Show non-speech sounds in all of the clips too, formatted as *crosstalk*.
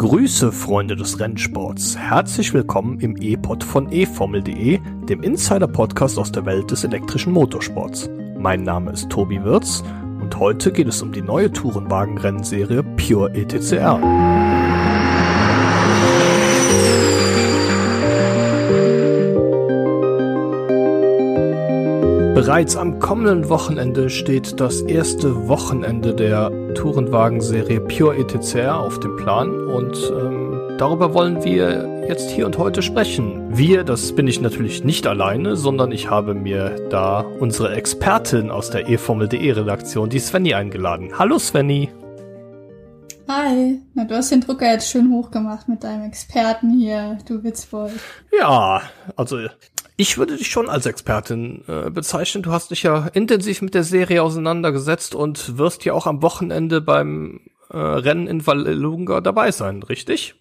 Grüße, Freunde des Rennsports. Herzlich willkommen im E-Pod von eFormel.de, dem Insider-Podcast aus der Welt des elektrischen Motorsports. Mein Name ist Tobi Wirz und heute geht es um die neue Tourenwagen-Rennserie Pure ETCR. Bereits am kommenden Wochenende steht das erste Wochenende der Tourenwagen-Serie Pure ETCR auf dem Plan und ähm, darüber wollen wir jetzt hier und heute sprechen. Wir, das bin ich natürlich nicht alleine, sondern ich habe mir da unsere Expertin aus der eFormel.de Redaktion, die Svenny, eingeladen. Hallo Svenny. Hi, na du hast den Drucker jetzt schön hochgemacht mit deinem Experten hier, du Witzbold. Ja, also ich würde dich schon als Expertin äh, bezeichnen. Du hast dich ja intensiv mit der Serie auseinandergesetzt und wirst ja auch am Wochenende beim äh, Rennen in Vallelunga dabei sein, richtig?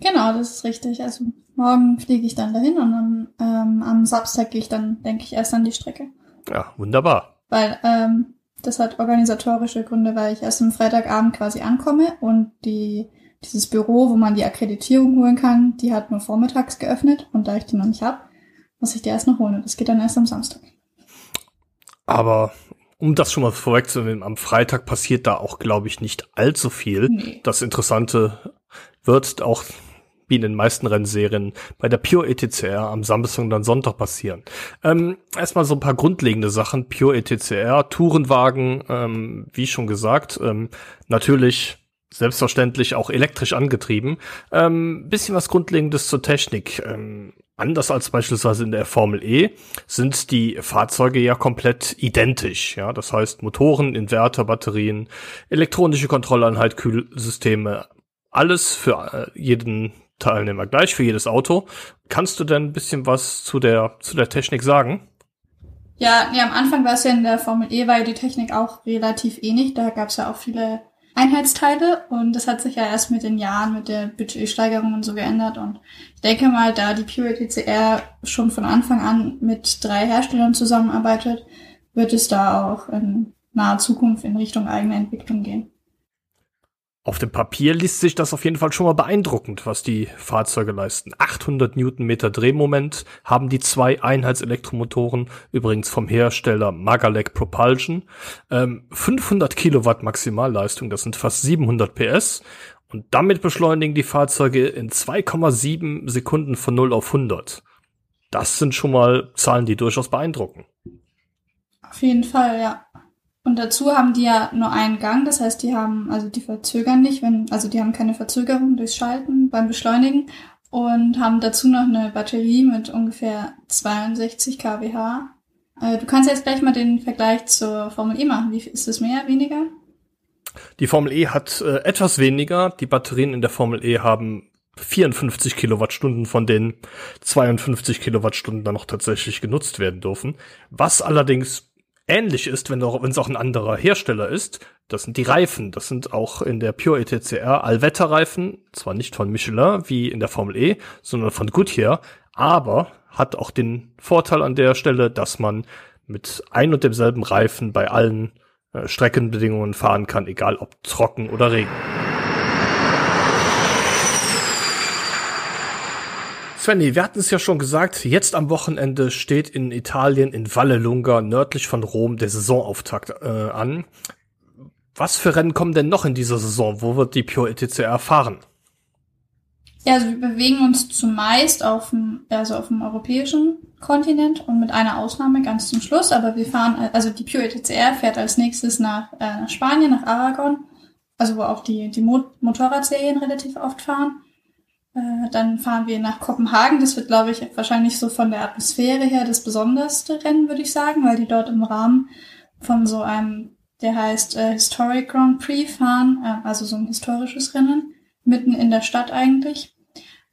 Genau, das ist richtig. Also morgen fliege ich dann dahin und dann, ähm, am Samstag gehe ich dann, denke ich, erst an die Strecke. Ja, wunderbar. Weil ähm, das hat organisatorische Gründe, weil ich erst am Freitagabend quasi ankomme und die dieses Büro, wo man die Akkreditierung holen kann, die hat nur vormittags geöffnet und da ich die noch nicht habe, muss ich dir erst noch holen. Das geht dann erst am Samstag. Aber um das schon mal vorwegzunehmen, am Freitag passiert da auch, glaube ich, nicht allzu viel. Nee. Das Interessante wird auch wie in den meisten Rennserien bei der Pure ETCR am Samstag und dann Sonntag passieren. Ähm, erstmal so ein paar grundlegende Sachen. Pure ETCR, Tourenwagen, ähm, wie schon gesagt, ähm, natürlich selbstverständlich auch elektrisch angetrieben. Ähm, bisschen was Grundlegendes zur Technik. Ähm, anders als beispielsweise in der Formel E sind die Fahrzeuge ja komplett identisch. Ja, das heißt Motoren, Inverter, Batterien, elektronische Kontrolleinheit, Kühlsysteme, alles für äh, jeden Teilnehmer gleich, für jedes Auto. Kannst du denn ein bisschen was zu der zu der Technik sagen? Ja, nee, am Anfang war es ja in der Formel E war ja die Technik auch relativ ähnlich. Da gab es ja auch viele Einheitsteile und das hat sich ja erst mit den Jahren, mit der Budgetsteigerung und so geändert und ich denke mal, da die Pure TCR schon von Anfang an mit drei Herstellern zusammenarbeitet, wird es da auch in naher Zukunft in Richtung eigene Entwicklung gehen. Auf dem Papier liest sich das auf jeden Fall schon mal beeindruckend, was die Fahrzeuge leisten. 800 Newtonmeter Drehmoment haben die zwei Einheitselektromotoren, übrigens vom Hersteller Magalek Propulsion. Ähm, 500 Kilowatt Maximalleistung, das sind fast 700 PS. Und damit beschleunigen die Fahrzeuge in 2,7 Sekunden von 0 auf 100. Das sind schon mal Zahlen, die durchaus beeindrucken. Auf jeden Fall, ja. Und dazu haben die ja nur einen Gang, das heißt, die haben, also die verzögern nicht, wenn, also die haben keine Verzögerung durchs Schalten beim Beschleunigen und haben dazu noch eine Batterie mit ungefähr 62 kWh. Äh, du kannst jetzt gleich mal den Vergleich zur Formel E machen. Wie ist es mehr, weniger? Die Formel E hat äh, etwas weniger. Die Batterien in der Formel E haben 54 Kilowattstunden von den 52 Kilowattstunden dann noch tatsächlich genutzt werden dürfen. Was allerdings ähnlich ist, wenn es auch ein anderer Hersteller ist. Das sind die Reifen. Das sind auch in der Pure ETCR Allwetterreifen. Zwar nicht von Michelin wie in der Formel E, sondern von Goodyear. Aber hat auch den Vorteil an der Stelle, dass man mit ein und demselben Reifen bei allen äh, Streckenbedingungen fahren kann, egal ob trocken oder Regen. Svenny, wir hatten es ja schon gesagt, jetzt am Wochenende steht in Italien in Valle Lunga nördlich von Rom der Saisonauftakt äh, an. Was für Rennen kommen denn noch in dieser Saison? Wo wird die Pure ETCR fahren? Ja, also wir bewegen uns zumeist auf dem, also auf dem europäischen Kontinent und mit einer Ausnahme ganz zum Schluss. Aber wir fahren, also die Pure ETCR fährt als nächstes nach, äh, nach Spanien, nach Aragon, also wo auch die, die Motorradserien relativ oft fahren. Äh, dann fahren wir nach Kopenhagen. Das wird, glaube ich, wahrscheinlich so von der Atmosphäre her das besonderste Rennen, würde ich sagen, weil die dort im Rahmen von so einem, der heißt äh, Historic Grand Prix fahren, äh, also so ein historisches Rennen, mitten in der Stadt eigentlich.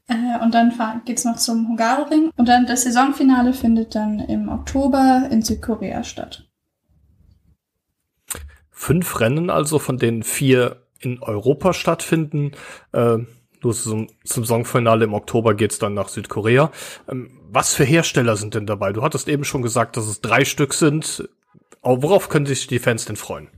Äh, und dann geht's noch zum Hungaroring. Und dann das Saisonfinale findet dann im Oktober in Südkorea statt. Fünf Rennen also, von denen vier in Europa stattfinden. Äh nur zum, zum Songfinale im Oktober geht's dann nach Südkorea. Ähm, was für Hersteller sind denn dabei? Du hattest eben schon gesagt, dass es drei Stück sind. Aber worauf können sich die Fans denn freuen?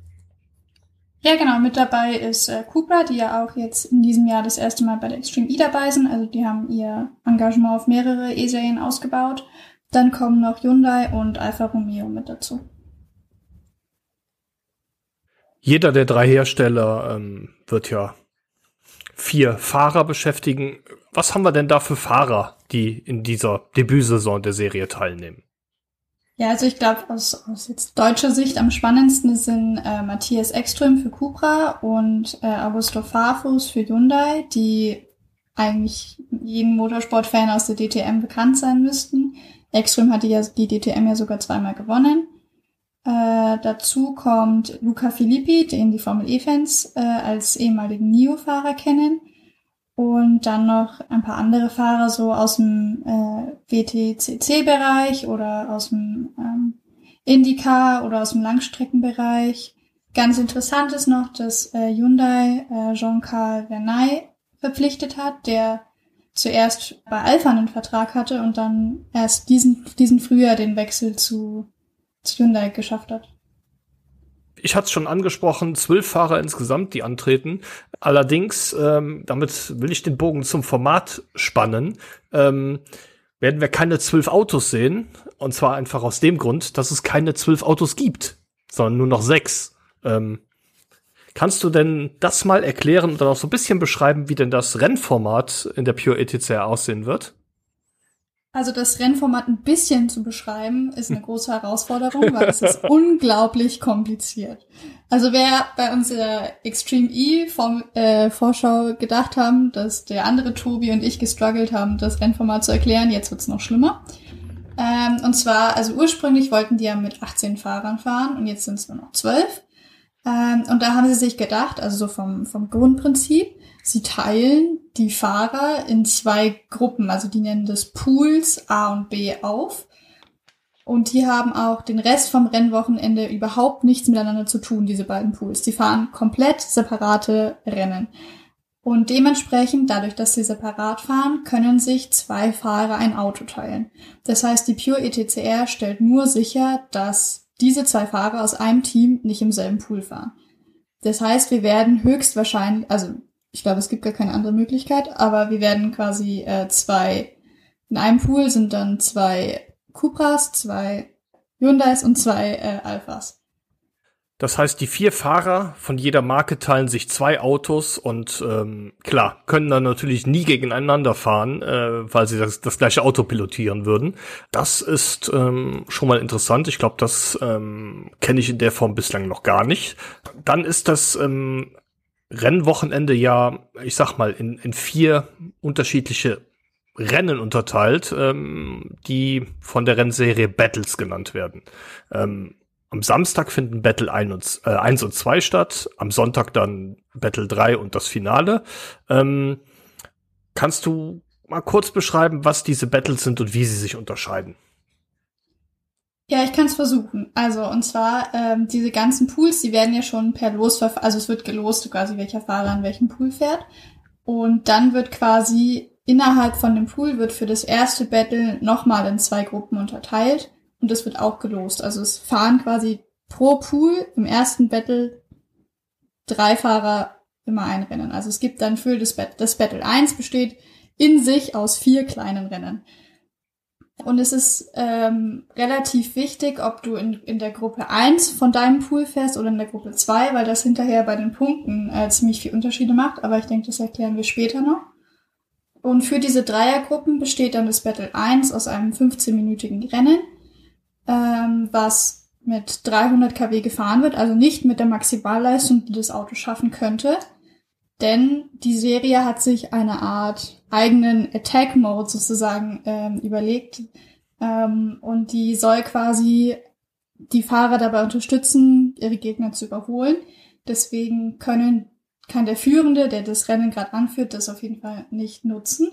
Ja, genau. Mit dabei ist äh, die ja auch jetzt in diesem Jahr das erste Mal bei der Extreme E dabei sind. Also die haben ihr Engagement auf mehrere E-Serien ausgebaut. Dann kommen noch Hyundai und Alfa Romeo mit dazu. Jeder der drei Hersteller ähm, wird ja vier Fahrer beschäftigen. Was haben wir denn da für Fahrer, die in dieser Debütsaison der Serie teilnehmen? Ja, also ich glaube, aus, aus jetzt deutscher Sicht am spannendsten sind äh, Matthias Ekström für Cupra und äh, Augusto Farfus für Hyundai, die eigentlich jedem Motorsportfan aus der DTM bekannt sein müssten. Ekström hatte ja die DTM ja sogar zweimal gewonnen. Äh, dazu kommt Luca Filippi, den die Formel E-Fans äh, als ehemaligen NIO-Fahrer kennen. Und dann noch ein paar andere Fahrer so aus dem äh, WTCC-Bereich oder aus dem ähm, IndyCar oder aus dem Langstreckenbereich. Ganz interessant ist noch, dass äh, Hyundai äh, Jean-Carl Vernay verpflichtet hat, der zuerst bei Alpha einen Vertrag hatte und dann erst diesen, diesen Frühjahr den Wechsel zu, zu Hyundai geschafft hat ich hatte es schon angesprochen, zwölf Fahrer insgesamt, die antreten. Allerdings, ähm, damit will ich den Bogen zum Format spannen, ähm, werden wir keine zwölf Autos sehen. Und zwar einfach aus dem Grund, dass es keine zwölf Autos gibt, sondern nur noch sechs. Ähm, kannst du denn das mal erklären und dann auch so ein bisschen beschreiben, wie denn das Rennformat in der Pure ETCR aussehen wird? Also das Rennformat ein bisschen zu beschreiben, ist eine große Herausforderung, weil es ist *laughs* unglaublich kompliziert. Also wer bei unserer Extreme E äh, Vorschau gedacht haben, dass der andere Tobi und ich gestruggelt haben, das Rennformat zu erklären, jetzt wird's noch schlimmer. Ähm, und zwar, also ursprünglich wollten die ja mit 18 Fahrern fahren und jetzt sind es nur noch 12. Ähm, und da haben sie sich gedacht, also so vom, vom Grundprinzip, Sie teilen die Fahrer in zwei Gruppen, also die nennen das Pools A und B auf. Und die haben auch den Rest vom Rennwochenende überhaupt nichts miteinander zu tun, diese beiden Pools. Die fahren komplett separate Rennen. Und dementsprechend, dadurch, dass sie separat fahren, können sich zwei Fahrer ein Auto teilen. Das heißt, die Pure ETCR stellt nur sicher, dass diese zwei Fahrer aus einem Team nicht im selben Pool fahren. Das heißt, wir werden höchstwahrscheinlich, also ich glaube, es gibt gar keine andere Möglichkeit, aber wir werden quasi äh, zwei, in einem Pool sind dann zwei Cupras, zwei Hyundais und zwei äh, Alphas. Das heißt, die vier Fahrer von jeder Marke teilen sich zwei Autos und ähm, klar, können dann natürlich nie gegeneinander fahren, äh, weil sie das, das gleiche Auto pilotieren würden. Das ist ähm, schon mal interessant. Ich glaube, das ähm, kenne ich in der Form bislang noch gar nicht. Dann ist das ähm, Rennwochenende ja, ich sag mal, in, in vier unterschiedliche Rennen unterteilt, ähm, die von der Rennserie Battles genannt werden. Ähm, am Samstag finden Battle 1 und, äh, 1 und 2 statt, am Sonntag dann Battle 3 und das Finale. Ähm, kannst du mal kurz beschreiben, was diese Battles sind und wie sie sich unterscheiden? Ja, ich kann es versuchen. Also, und zwar, ähm, diese ganzen Pools, die werden ja schon per Losverfahren, also es wird gelost quasi, welcher Fahrer an welchem Pool fährt. Und dann wird quasi innerhalb von dem Pool wird für das erste Battle nochmal in zwei Gruppen unterteilt. Und das wird auch gelost. Also es fahren quasi pro Pool im ersten Battle drei Fahrer immer ein Rennen. Also es gibt dann für das, Battle, das Battle 1 besteht in sich aus vier kleinen Rennen. Und es ist ähm, relativ wichtig, ob du in, in der Gruppe 1 von deinem Pool fährst oder in der Gruppe 2, weil das hinterher bei den Punkten äh, ziemlich viel Unterschiede macht. Aber ich denke, das erklären wir später noch. Und für diese Dreiergruppen besteht dann das Battle 1 aus einem 15-minütigen Rennen, ähm, was mit 300 kW gefahren wird, also nicht mit der Maximalleistung, die das Auto schaffen könnte. Denn die Serie hat sich eine Art eigenen Attack-Mode sozusagen ähm, überlegt. Ähm, und die soll quasi die Fahrer dabei unterstützen, ihre Gegner zu überholen. Deswegen können, kann der Führende, der das Rennen gerade anführt, das auf jeden Fall nicht nutzen.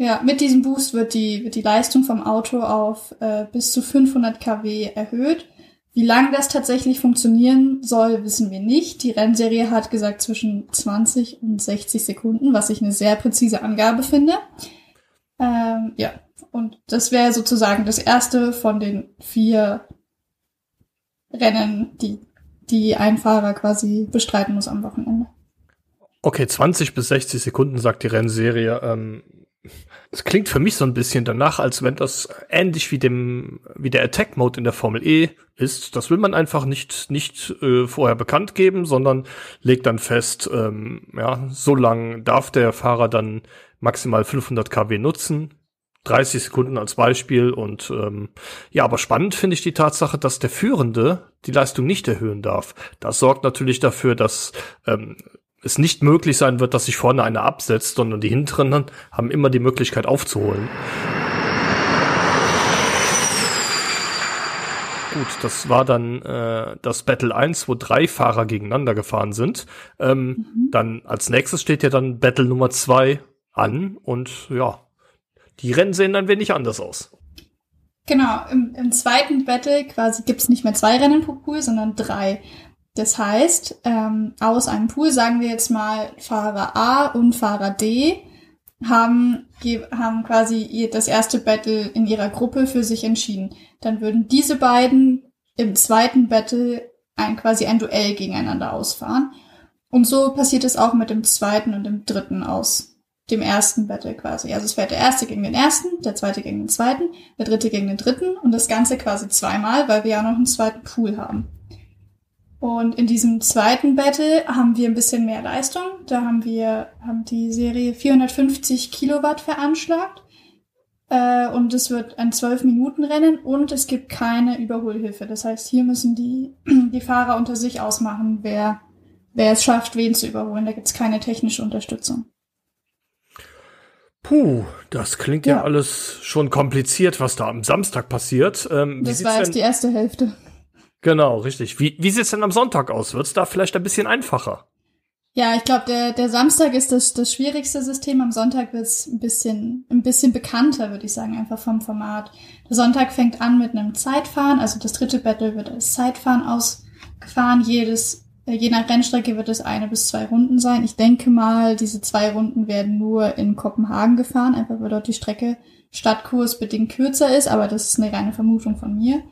Ja, mit diesem Boost wird die, wird die Leistung vom Auto auf äh, bis zu 500 kW erhöht wie lange das tatsächlich funktionieren soll, wissen wir nicht. Die Rennserie hat gesagt zwischen 20 und 60 Sekunden, was ich eine sehr präzise Angabe finde. Ähm, ja, und das wäre sozusagen das erste von den vier Rennen, die die ein Fahrer quasi bestreiten muss am Wochenende. Okay, 20 bis 60 Sekunden, sagt die Rennserie. Ähm, es klingt für mich so ein bisschen danach, als wenn das ähnlich wie dem wie der Attack Mode in der Formel E ist. Das will man einfach nicht nicht äh, vorher bekannt geben, sondern legt dann fest, ähm, ja, so lang darf der Fahrer dann maximal 500 kW nutzen. 30 Sekunden als Beispiel und ähm, ja, aber spannend finde ich die Tatsache, dass der Führende die Leistung nicht erhöhen darf. Das sorgt natürlich dafür, dass ähm, es nicht möglich sein wird, dass sich vorne einer absetzt, sondern die hinteren haben immer die Möglichkeit aufzuholen. Gut, das war dann äh, das Battle 1, wo drei Fahrer gegeneinander gefahren sind. Ähm, mhm. Dann als nächstes steht ja dann Battle Nummer 2 an und ja, die Rennen sehen ein wenig anders aus. Genau, im, im zweiten Battle quasi gibt's nicht mehr zwei Rennen pro Pool, sondern drei. Das heißt, ähm, aus einem Pool, sagen wir jetzt mal Fahrer A und Fahrer D, haben, haben quasi das erste Battle in ihrer Gruppe für sich entschieden. Dann würden diese beiden im zweiten Battle ein, quasi ein Duell gegeneinander ausfahren. Und so passiert es auch mit dem zweiten und dem dritten aus dem ersten Battle quasi. Also es fährt der erste gegen den ersten, der zweite gegen den zweiten, der dritte gegen den dritten und das Ganze quasi zweimal, weil wir ja noch einen zweiten Pool haben. Und in diesem zweiten Battle haben wir ein bisschen mehr Leistung. Da haben wir, haben die Serie 450 Kilowatt veranschlagt. Äh, und es wird ein 12-Minuten-Rennen und es gibt keine Überholhilfe. Das heißt, hier müssen die, *clears throat* die Fahrer unter sich ausmachen, wer, wer es schafft, wen zu überholen. Da gibt es keine technische Unterstützung. Puh, das klingt ja. ja. alles schon kompliziert, was da am Samstag passiert. Ähm, das war jetzt die erste Hälfte. Genau, richtig. Wie, wie sieht's denn am Sonntag aus? Wird's da vielleicht ein bisschen einfacher? Ja, ich glaube, der, der Samstag ist das, das schwierigste System. Am Sonntag wird's ein bisschen, ein bisschen bekannter, würde ich sagen, einfach vom Format. Der Sonntag fängt an mit einem Zeitfahren, also das dritte Battle wird als Zeitfahren ausgefahren. Jedes, äh, je nach Rennstrecke wird es eine bis zwei Runden sein. Ich denke mal, diese zwei Runden werden nur in Kopenhagen gefahren, einfach weil dort die Strecke stadtkursbedingt kürzer ist, aber das ist eine reine Vermutung von mir.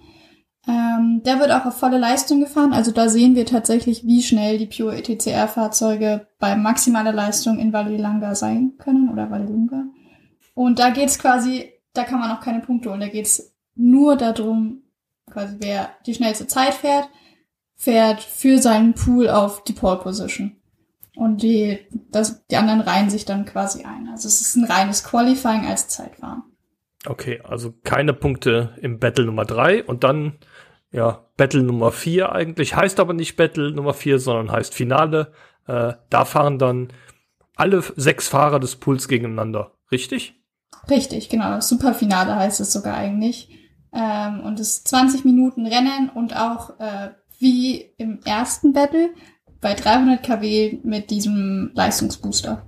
Ähm, der wird auch auf volle Leistung gefahren. Also da sehen wir tatsächlich, wie schnell die Pure ETCR-Fahrzeuge bei maximaler Leistung in Valilanga sein können oder Valilunga. Und da geht's quasi, da kann man auch keine Punkte holen. Da geht's nur darum, quasi wer die schnellste Zeit fährt, fährt für seinen Pool auf die Pole Position. Und die, das, die anderen reihen sich dann quasi ein. Also es ist ein reines Qualifying als Zeitfahren. Okay, also keine Punkte im Battle Nummer drei und dann ja, Battle Nummer 4 eigentlich, heißt aber nicht Battle Nummer 4, sondern heißt Finale. Äh, da fahren dann alle sechs Fahrer des Pools gegeneinander, richtig? Richtig, genau. Superfinale heißt es sogar eigentlich. Ähm, und es 20 Minuten Rennen und auch äh, wie im ersten Battle bei 300 kW mit diesem Leistungsbooster.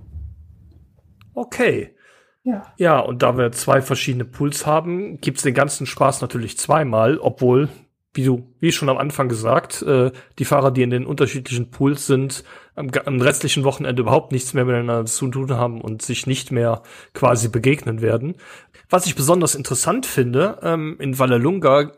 Okay. Ja. Ja, und da wir zwei verschiedene Pools haben, gibt's den ganzen Spaß natürlich zweimal, obwohl wie du, wie schon am Anfang gesagt, äh, die Fahrer, die in den unterschiedlichen Pools sind, am, am, restlichen Wochenende überhaupt nichts mehr miteinander zu tun haben und sich nicht mehr quasi begegnen werden. Was ich besonders interessant finde, ähm, in Vallelunga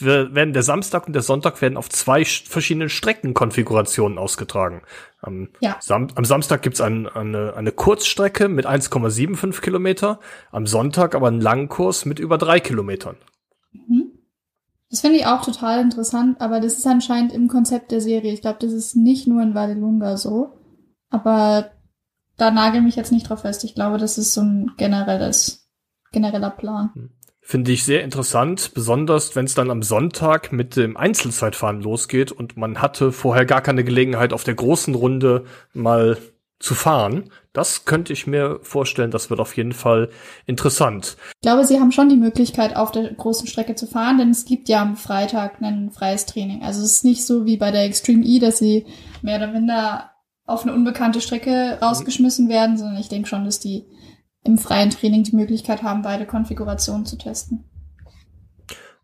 werden der Samstag und der Sonntag werden auf zwei verschiedenen Streckenkonfigurationen ausgetragen. Am, ja. Sam am Samstag gibt's ein, eine, eine Kurzstrecke mit 1,75 Kilometer, am Sonntag aber einen langen Kurs mit über drei Kilometern. Mhm. Das finde ich auch total interessant, aber das ist anscheinend im Konzept der Serie. Ich glaube, das ist nicht nur in Valdelunga so. Aber da nagel mich jetzt nicht drauf fest. Ich glaube, das ist so ein generelles, genereller Plan. Hm. Finde ich sehr interessant, besonders wenn es dann am Sonntag mit dem Einzelzeitfahren losgeht und man hatte vorher gar keine Gelegenheit auf der großen Runde mal zu fahren. Das könnte ich mir vorstellen, das wird auf jeden Fall interessant. Ich glaube, sie haben schon die Möglichkeit, auf der großen Strecke zu fahren, denn es gibt ja am Freitag ein freies Training. Also es ist nicht so wie bei der Extreme E, dass sie mehr oder minder auf eine unbekannte Strecke rausgeschmissen werden, sondern ich denke schon, dass die im freien Training die Möglichkeit haben, beide Konfigurationen zu testen.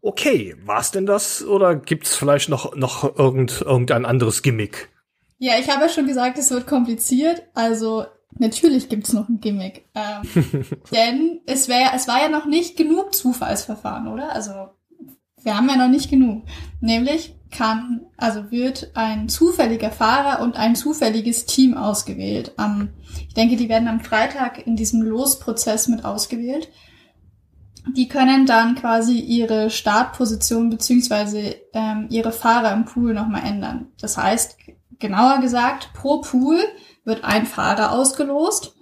Okay, war's denn das oder gibt's vielleicht noch noch irgend, irgendein anderes Gimmick? Ja, ich habe ja schon gesagt, es wird kompliziert. Also natürlich gibt's noch ein Gimmick. Ähm, *laughs* denn es, wär, es war ja noch nicht genug Zufallsverfahren, oder? Also wir haben ja noch nicht genug. Nämlich kann, also wird ein zufälliger Fahrer und ein zufälliges Team ausgewählt. Am, ich denke, die werden am Freitag in diesem Losprozess mit ausgewählt. Die können dann quasi ihre Startposition beziehungsweise ähm, ihre Fahrer im Pool nochmal ändern. Das heißt, genauer gesagt, pro Pool wird ein Fahrer ausgelost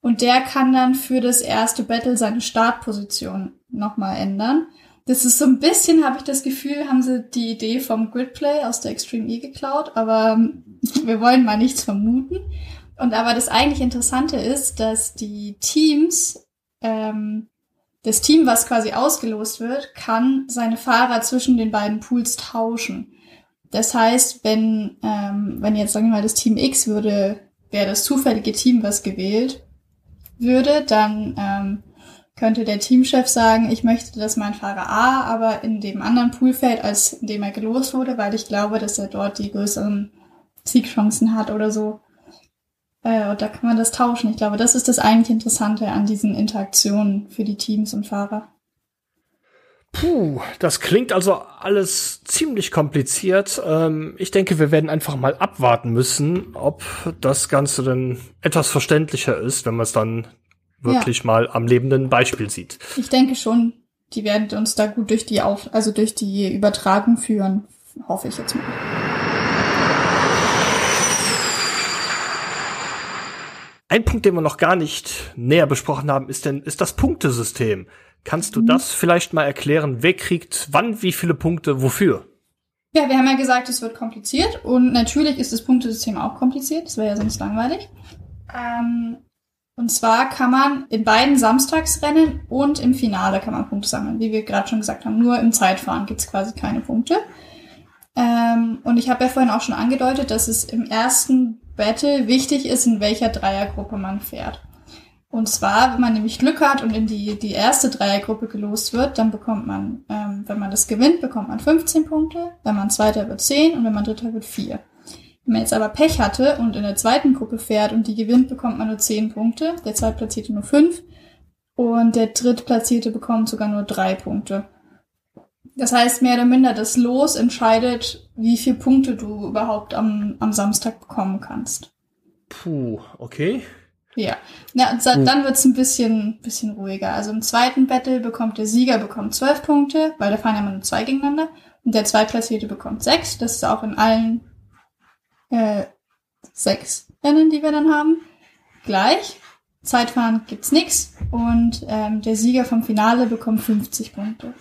und der kann dann für das erste Battle seine Startposition nochmal ändern. Das ist so ein bisschen, habe ich das Gefühl, haben sie die Idee vom Gridplay aus der Extreme E geklaut, aber ähm, *laughs* wir wollen mal nichts vermuten. Und aber das eigentlich Interessante ist, dass die Teams, ähm, das Team, was quasi ausgelost wird, kann seine Fahrer zwischen den beiden Pools tauschen. Das heißt, wenn, ähm, wenn jetzt sagen wir mal das Team X würde, wäre das zufällige Team, was gewählt würde, dann ähm, könnte der Teamchef sagen, ich möchte, dass mein Fahrer A aber in dem anderen Pool fällt, als in dem er gelost wurde, weil ich glaube, dass er dort die größeren Siegchancen hat oder so. Äh, und da kann man das tauschen. Ich glaube, das ist das eigentlich Interessante an diesen Interaktionen für die Teams und Fahrer. Puh, das klingt also alles ziemlich kompliziert. Ähm, ich denke, wir werden einfach mal abwarten müssen, ob das Ganze denn etwas verständlicher ist, wenn man es dann wirklich ja. mal am lebenden Beispiel sieht. Ich denke schon, die werden uns da gut durch die Auf also durch die Übertragung führen, hoffe ich jetzt mal. Ein Punkt, den wir noch gar nicht näher besprochen haben, ist denn ist das Punktesystem. Kannst du mhm. das vielleicht mal erklären? Wer kriegt wann wie viele Punkte wofür? Ja, wir haben ja gesagt, es wird kompliziert und natürlich ist das Punktesystem auch kompliziert. Das wäre ja sonst langweilig. Ähm, und zwar kann man in beiden Samstagsrennen und im Finale kann man Punkte sammeln, wie wir gerade schon gesagt haben. Nur im Zeitfahren gibt's quasi keine Punkte. Ähm, und ich habe ja vorhin auch schon angedeutet, dass es im ersten Battle wichtig ist, in welcher Dreiergruppe man fährt. Und zwar, wenn man nämlich Glück hat und in die, die erste Dreiergruppe gelost wird, dann bekommt man, ähm, wenn man das gewinnt, bekommt man 15 Punkte, wenn man Zweiter wird 10 und wenn man Dritter wird 4. Wenn man jetzt aber Pech hatte und in der zweiten Gruppe fährt und die gewinnt, bekommt man nur 10 Punkte, der Zweitplatzierte nur 5 und der Drittplatzierte bekommt sogar nur 3 Punkte. Das heißt, mehr oder minder das Los entscheidet, wie viele Punkte du überhaupt am, am Samstag bekommen kannst. Puh, okay. Ja, ja und dann wird's ein bisschen, bisschen ruhiger. Also im zweiten Battle bekommt der Sieger bekommt 12 Punkte, weil da fahren ja immer nur zwei gegeneinander. Und der Zweitplatzierte bekommt 6. Das ist auch in allen äh, sechs Rennen, die wir dann haben, gleich. Zeitfahren gibt's nix und ähm, der Sieger vom Finale bekommt 50 Punkte.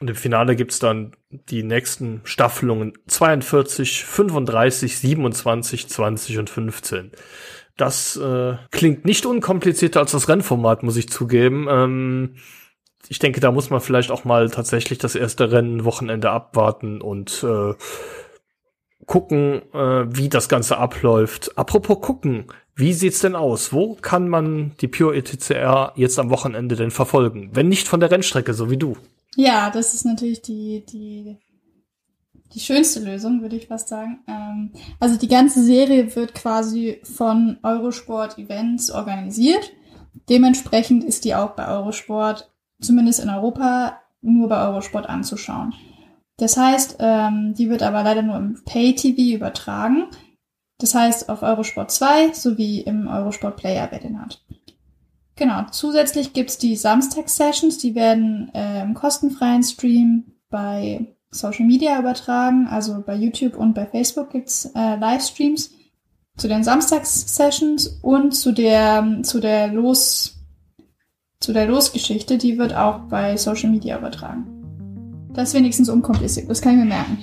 Und im Finale gibt's dann die nächsten Staffelungen 42, 35, 27, 20 und 15. Das äh, klingt nicht unkomplizierter als das Rennformat, muss ich zugeben. Ähm, ich denke, da muss man vielleicht auch mal tatsächlich das erste Rennen Wochenende abwarten und äh, gucken, äh, wie das Ganze abläuft. Apropos gucken, wie sieht's denn aus? Wo kann man die Pure ETCR jetzt am Wochenende denn verfolgen? Wenn nicht von der Rennstrecke, so wie du. Ja, das ist natürlich die, die, die schönste Lösung, würde ich fast sagen. Ähm, also die ganze Serie wird quasi von Eurosport Events organisiert. Dementsprechend ist die auch bei Eurosport, zumindest in Europa, nur bei Eurosport anzuschauen. Das heißt, ähm, die wird aber leider nur im Pay-TV übertragen. Das heißt auf Eurosport 2 sowie im Eurosport Player, wer den hat. Genau, zusätzlich gibt's die Samstags-Sessions, die werden äh, im kostenfreien Stream bei Social Media übertragen. Also bei YouTube und bei Facebook gibt's äh, Livestreams zu den Samstags-Sessions und zu der, zu der Los, zu der Losgeschichte, die wird auch bei Social Media übertragen. Das ist wenigstens unkompliziert, das kann ich mir merken.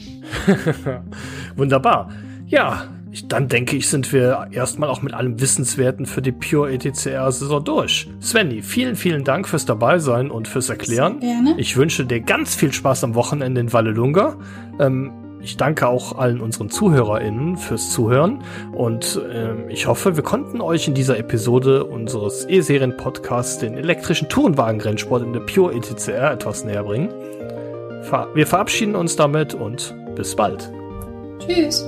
*laughs* Wunderbar. Ja, ich, dann denke ich, sind wir erstmal auch mit allem Wissenswerten für die Pure ETCR-Saison durch. Svenny, vielen, vielen Dank fürs Dabeisein und fürs Erklären. Sehr gerne. Ich wünsche dir ganz viel Spaß am Wochenende in Vallelunga. Ähm, ich danke auch allen unseren ZuhörerInnen fürs Zuhören und äh, ich hoffe, wir konnten euch in dieser Episode unseres E-Serien-Podcasts den elektrischen Tourenwagen-Rennsport in der Pure ETCR etwas näher bringen. Wir verabschieden uns damit und bis bald. Tschüss.